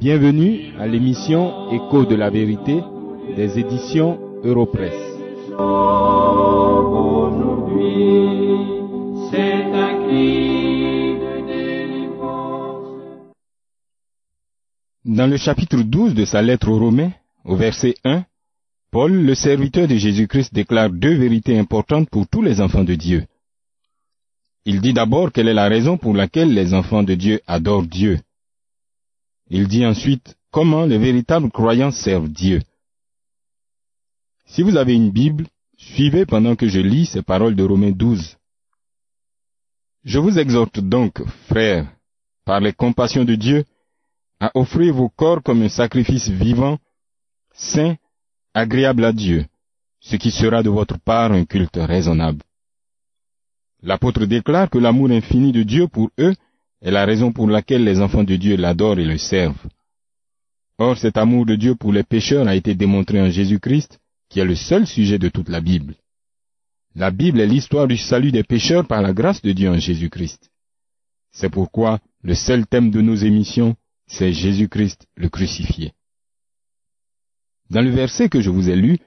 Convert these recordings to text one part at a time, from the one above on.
Bienvenue à l'émission Écho de la vérité des éditions Europresse. Dans le chapitre 12 de sa lettre aux Romains, au verset 1, Paul, le serviteur de Jésus-Christ, déclare deux vérités importantes pour tous les enfants de Dieu. Il dit d'abord quelle est la raison pour laquelle les enfants de Dieu adorent Dieu. Il dit ensuite comment les véritables croyants servent Dieu. Si vous avez une Bible, suivez pendant que je lis ces paroles de Romains 12. Je vous exhorte donc, frères, par les compassions de Dieu, à offrir vos corps comme un sacrifice vivant, saint, agréable à Dieu, ce qui sera de votre part un culte raisonnable. L'apôtre déclare que l'amour infini de Dieu pour eux est la raison pour laquelle les enfants de Dieu l'adorent et le servent. Or cet amour de Dieu pour les pécheurs a été démontré en Jésus-Christ, qui est le seul sujet de toute la Bible. La Bible est l'histoire du salut des pécheurs par la grâce de Dieu en Jésus-Christ. C'est pourquoi le seul thème de nos émissions, c'est Jésus-Christ le crucifié. Dans le verset que je vous ai lu,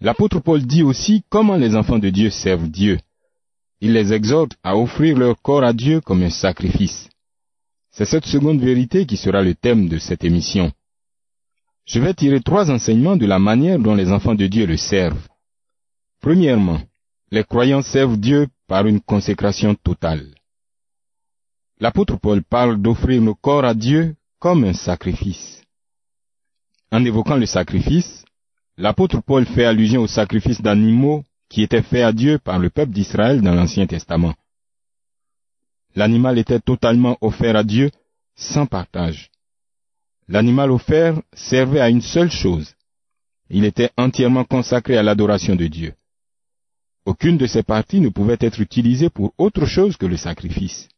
l'apôtre Paul dit aussi comment les enfants de Dieu servent Dieu. Il les exhorte à offrir leur corps à Dieu comme un sacrifice. C'est cette seconde vérité qui sera le thème de cette émission. Je vais tirer trois enseignements de la manière dont les enfants de Dieu le servent. Premièrement, les croyants servent Dieu par une consécration totale. L'apôtre Paul parle d'offrir nos corps à Dieu comme un sacrifice. En évoquant le sacrifice, l'apôtre Paul fait allusion au sacrifice d'animaux qui étaient faits à Dieu par le peuple d'Israël dans l'Ancien Testament. L'animal était totalement offert à Dieu sans partage. L'animal offert servait à une seule chose. Il était entièrement consacré à l'adoration de Dieu. Aucune de ses parties ne pouvait être utilisée pour autre chose que le sacrifice.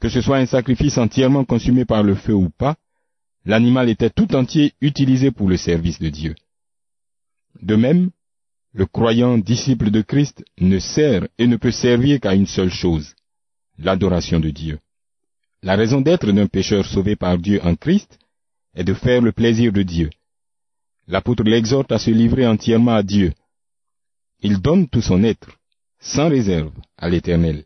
Que ce soit un sacrifice entièrement consumé par le feu ou pas, l'animal était tout entier utilisé pour le service de Dieu. De même, le croyant disciple de Christ ne sert et ne peut servir qu'à une seule chose, l'adoration de Dieu. La raison d'être d'un pécheur sauvé par Dieu en Christ est de faire le plaisir de Dieu. L'apôtre l'exhorte à se livrer entièrement à Dieu. Il donne tout son être, sans réserve, à l'Éternel.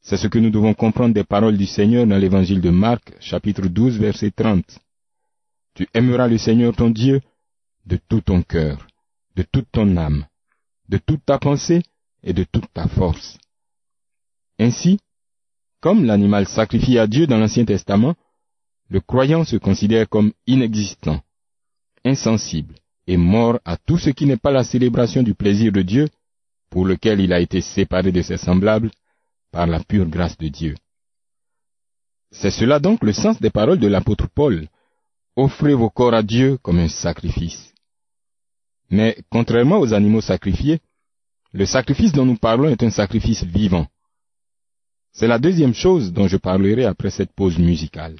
C'est ce que nous devons comprendre des paroles du Seigneur dans l'évangile de Marc, chapitre 12, verset 30. Tu aimeras le Seigneur ton Dieu de tout ton cœur, de toute ton âme, de toute ta pensée et de toute ta force. Ainsi, comme l'animal sacrifié à Dieu dans l'Ancien Testament, le croyant se considère comme inexistant, insensible et mort à tout ce qui n'est pas la célébration du plaisir de Dieu, pour lequel il a été séparé de ses semblables par la pure grâce de Dieu. C'est cela donc le sens des paroles de l'apôtre Paul. Offrez vos corps à Dieu comme un sacrifice. Mais contrairement aux animaux sacrifiés, le sacrifice dont nous parlons est un sacrifice vivant. C'est la deuxième chose dont je parlerai après cette pause musicale.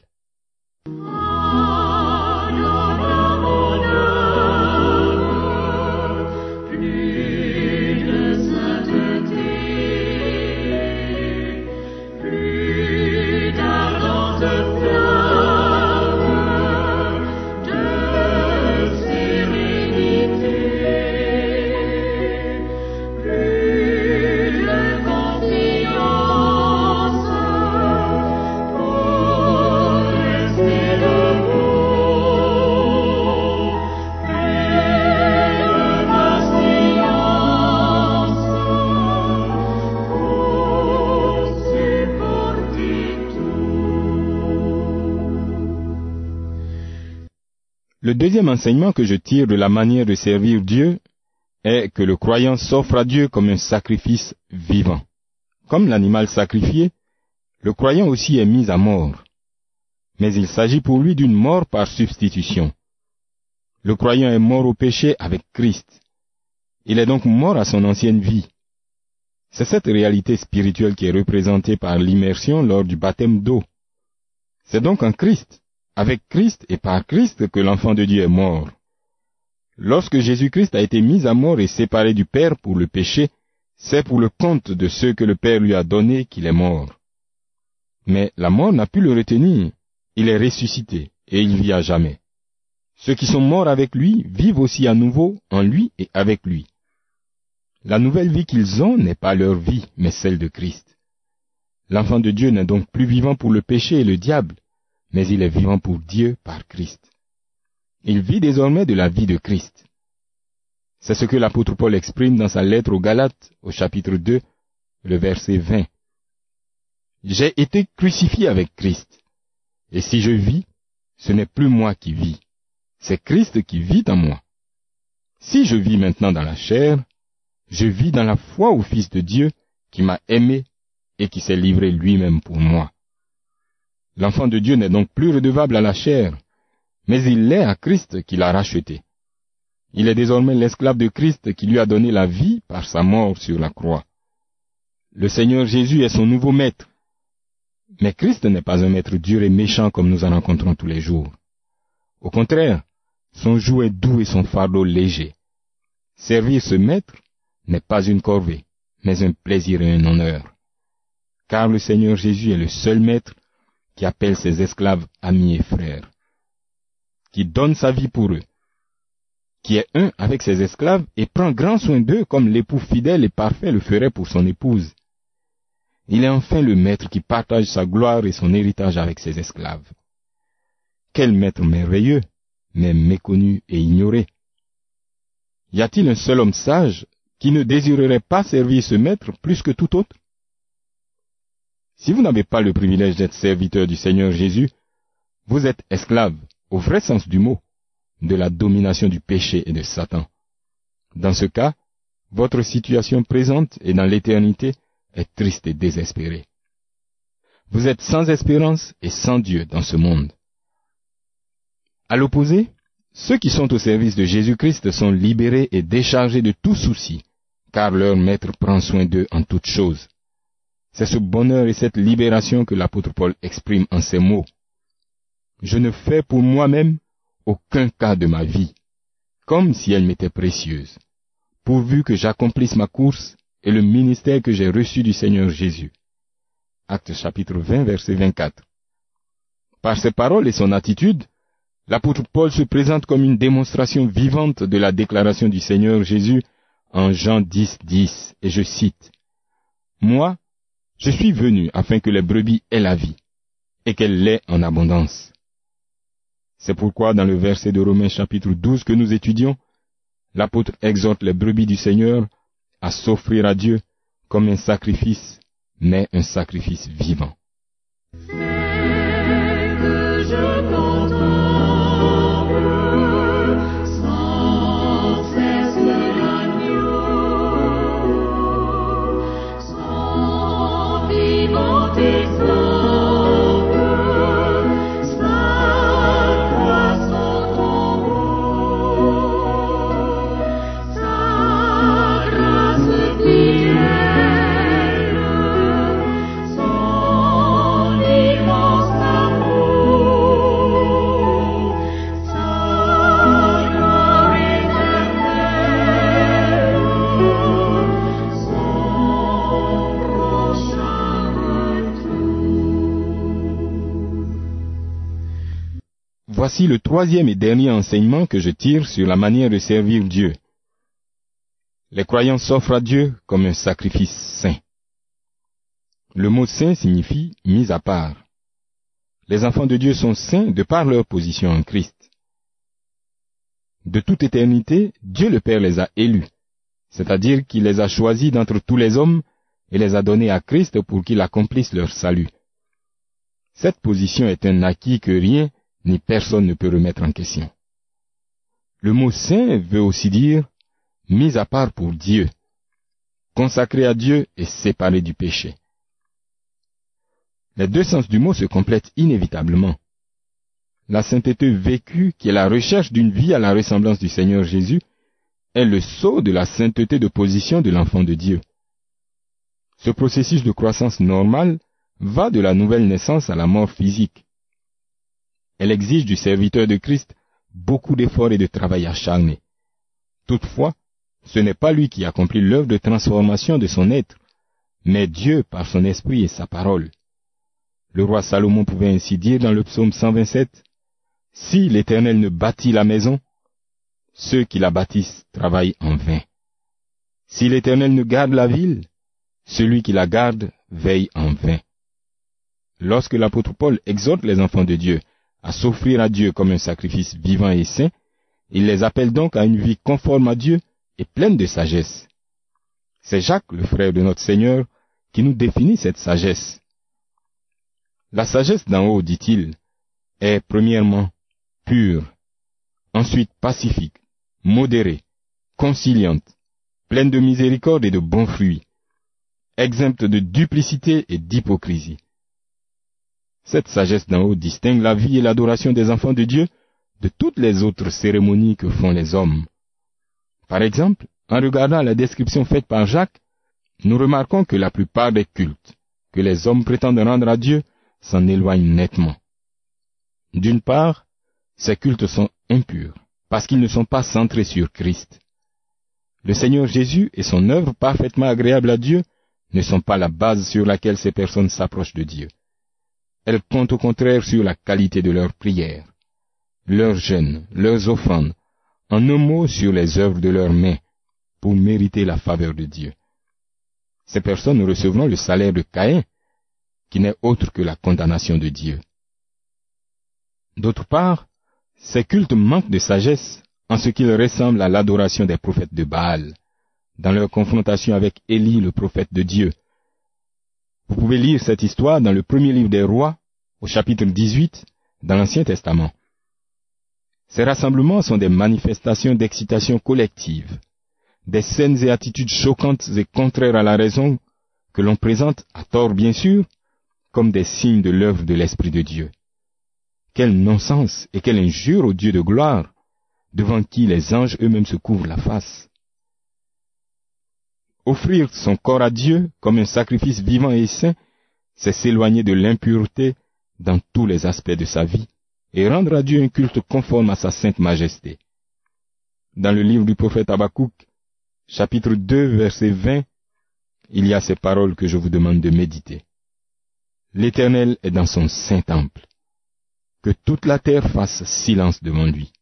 Le deuxième enseignement que je tire de la manière de servir Dieu est que le croyant s'offre à Dieu comme un sacrifice vivant. Comme l'animal sacrifié, le croyant aussi est mis à mort. Mais il s'agit pour lui d'une mort par substitution. Le croyant est mort au péché avec Christ. Il est donc mort à son ancienne vie. C'est cette réalité spirituelle qui est représentée par l'immersion lors du baptême d'eau. C'est donc en Christ, avec Christ et par Christ que l'enfant de Dieu est mort. Lorsque Jésus-Christ a été mis à mort et séparé du Père pour le péché, c'est pour le compte de ceux que le Père lui a donnés qu'il est mort. Mais la mort n'a pu le retenir. Il est ressuscité et il vit à jamais. Ceux qui sont morts avec lui vivent aussi à nouveau en lui et avec lui. La nouvelle vie qu'ils ont n'est pas leur vie, mais celle de Christ. L'enfant de Dieu n'est donc plus vivant pour le péché et le diable, mais il est vivant pour Dieu par Christ. Il vit désormais de la vie de Christ. C'est ce que l'apôtre Paul exprime dans sa lettre aux Galates au chapitre 2, le verset 20. J'ai été crucifié avec Christ. Et si je vis, ce n'est plus moi qui vis, c'est Christ qui vit en moi. Si je vis maintenant dans la chair, je vis dans la foi au Fils de Dieu qui m'a aimé et qui s'est livré lui-même pour moi. L'enfant de Dieu n'est donc plus redevable à la chair, mais il l'est à Christ qui l'a racheté. Il est désormais l'esclave de Christ qui lui a donné la vie par sa mort sur la croix. Le Seigneur Jésus est son nouveau maître. Mais Christ n'est pas un maître dur et méchant comme nous en rencontrons tous les jours. Au contraire, son joug est doux et son fardeau léger. Servir ce maître n'est pas une corvée, mais un plaisir et un honneur. Car le Seigneur Jésus est le seul maître qui appelle ses esclaves amis et frères, qui donne sa vie pour eux, qui est un avec ses esclaves et prend grand soin d'eux comme l'époux fidèle et parfait le ferait pour son épouse. Il est enfin le maître qui partage sa gloire et son héritage avec ses esclaves. Quel maître merveilleux, mais méconnu et ignoré. Y a-t-il un seul homme sage qui ne désirerait pas servir ce maître plus que tout autre? Si vous n'avez pas le privilège d'être serviteur du Seigneur Jésus, vous êtes esclave, au vrai sens du mot, de la domination du péché et de Satan. Dans ce cas, votre situation présente et dans l'éternité est triste et désespérée. Vous êtes sans espérance et sans Dieu dans ce monde. À l'opposé, ceux qui sont au service de Jésus-Christ sont libérés et déchargés de tout souci, car leur Maître prend soin d'eux en toutes choses. C'est ce bonheur et cette libération que l'apôtre Paul exprime en ces mots. Je ne fais pour moi-même aucun cas de ma vie, comme si elle m'était précieuse, pourvu que j'accomplisse ma course et le ministère que j'ai reçu du Seigneur Jésus. Acte chapitre 20, verset 24. Par ses paroles et son attitude, l'apôtre Paul se présente comme une démonstration vivante de la déclaration du Seigneur Jésus en Jean 10, 10, et je cite, Moi, je suis venu afin que les brebis aient la vie, et qu'elle l'ait en abondance. C'est pourquoi dans le verset de Romains chapitre 12 que nous étudions, l'apôtre exhorte les brebis du Seigneur à s'offrir à Dieu comme un sacrifice, mais un sacrifice vivant. Voici le troisième et dernier enseignement que je tire sur la manière de servir Dieu. Les croyants s'offrent à Dieu comme un sacrifice saint. Le mot saint signifie mis à part. Les enfants de Dieu sont saints de par leur position en Christ. De toute éternité, Dieu le Père les a élus, c'est-à-dire qu'il les a choisis d'entre tous les hommes et les a donnés à Christ pour qu'il accomplisse leur salut. Cette position est un acquis que rien ni personne ne peut remettre en question. Le mot saint veut aussi dire mis à part pour Dieu, consacré à Dieu et séparé du péché. Les deux sens du mot se complètent inévitablement. La sainteté vécue, qui est la recherche d'une vie à la ressemblance du Seigneur Jésus, est le saut de la sainteté de position de l'enfant de Dieu. Ce processus de croissance normale va de la nouvelle naissance à la mort physique. Elle exige du serviteur de Christ beaucoup d'efforts et de travail acharné. Toutefois, ce n'est pas lui qui accomplit l'œuvre de transformation de son être, mais Dieu par son esprit et sa parole. Le roi Salomon pouvait ainsi dire dans le psaume 127, Si l'Éternel ne bâtit la maison, ceux qui la bâtissent travaillent en vain. Si l'Éternel ne garde la ville, celui qui la garde veille en vain. Lorsque l'apôtre Paul exhorte les enfants de Dieu à s'offrir à Dieu comme un sacrifice vivant et saint, il les appelle donc à une vie conforme à Dieu et pleine de sagesse. C'est Jacques, le frère de notre Seigneur, qui nous définit cette sagesse. La sagesse d'en haut, dit-il, est premièrement pure, ensuite pacifique, modérée, conciliante, pleine de miséricorde et de bons fruits, exempte de duplicité et d'hypocrisie. Cette sagesse d'en haut distingue la vie et l'adoration des enfants de Dieu de toutes les autres cérémonies que font les hommes. Par exemple, en regardant la description faite par Jacques, nous remarquons que la plupart des cultes que les hommes prétendent rendre à Dieu s'en éloignent nettement. D'une part, ces cultes sont impurs, parce qu'ils ne sont pas centrés sur Christ. Le Seigneur Jésus et son œuvre parfaitement agréable à Dieu ne sont pas la base sur laquelle ces personnes s'approchent de Dieu. Elles comptent au contraire sur la qualité de leurs prières, leurs jeûnes, leurs offrandes, en un mot sur les œuvres de leurs mains, pour mériter la faveur de Dieu. Ces personnes recevront le salaire de Caïn, qui n'est autre que la condamnation de Dieu. D'autre part, ces cultes manquent de sagesse en ce qu'ils ressemblent à l'adoration des prophètes de Baal, dans leur confrontation avec Élie, le prophète de Dieu. Vous pouvez lire cette histoire dans le premier livre des rois, au chapitre 18, dans l'Ancien Testament. Ces rassemblements sont des manifestations d'excitation collective, des scènes et attitudes choquantes et contraires à la raison que l'on présente, à tort bien sûr, comme des signes de l'œuvre de l'Esprit de Dieu. Quel non-sens et quelle injure au Dieu de gloire, devant qui les anges eux-mêmes se couvrent la face. Offrir son corps à Dieu comme un sacrifice vivant et saint, c'est s'éloigner de l'impureté dans tous les aspects de sa vie et rendre à Dieu un culte conforme à sa sainte majesté. Dans le livre du prophète Habakkuk, chapitre 2, verset 20, il y a ces paroles que je vous demande de méditer. L'Éternel est dans son saint temple. Que toute la terre fasse silence devant lui.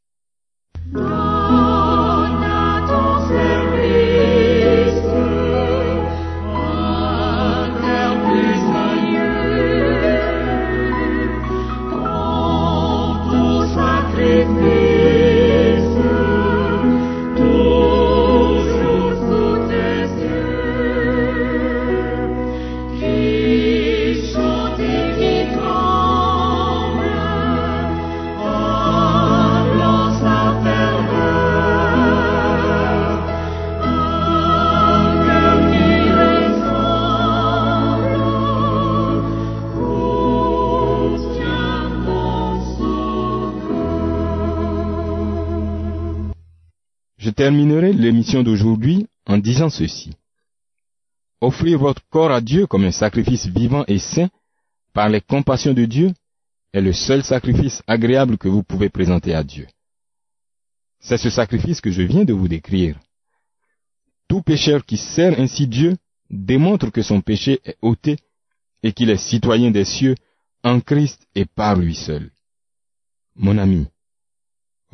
Terminerai l'émission d'aujourd'hui en disant ceci. Offrir votre corps à Dieu comme un sacrifice vivant et saint par les compassions de Dieu est le seul sacrifice agréable que vous pouvez présenter à Dieu. C'est ce sacrifice que je viens de vous décrire. Tout pécheur qui sert ainsi Dieu démontre que son péché est ôté et qu'il est citoyen des cieux en Christ et par lui seul. Mon ami,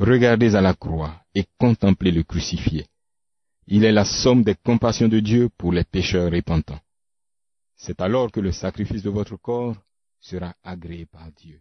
regardez à la croix et contemplez le crucifié. Il est la somme des compassions de Dieu pour les pécheurs repentants. C'est alors que le sacrifice de votre corps sera agréé par Dieu.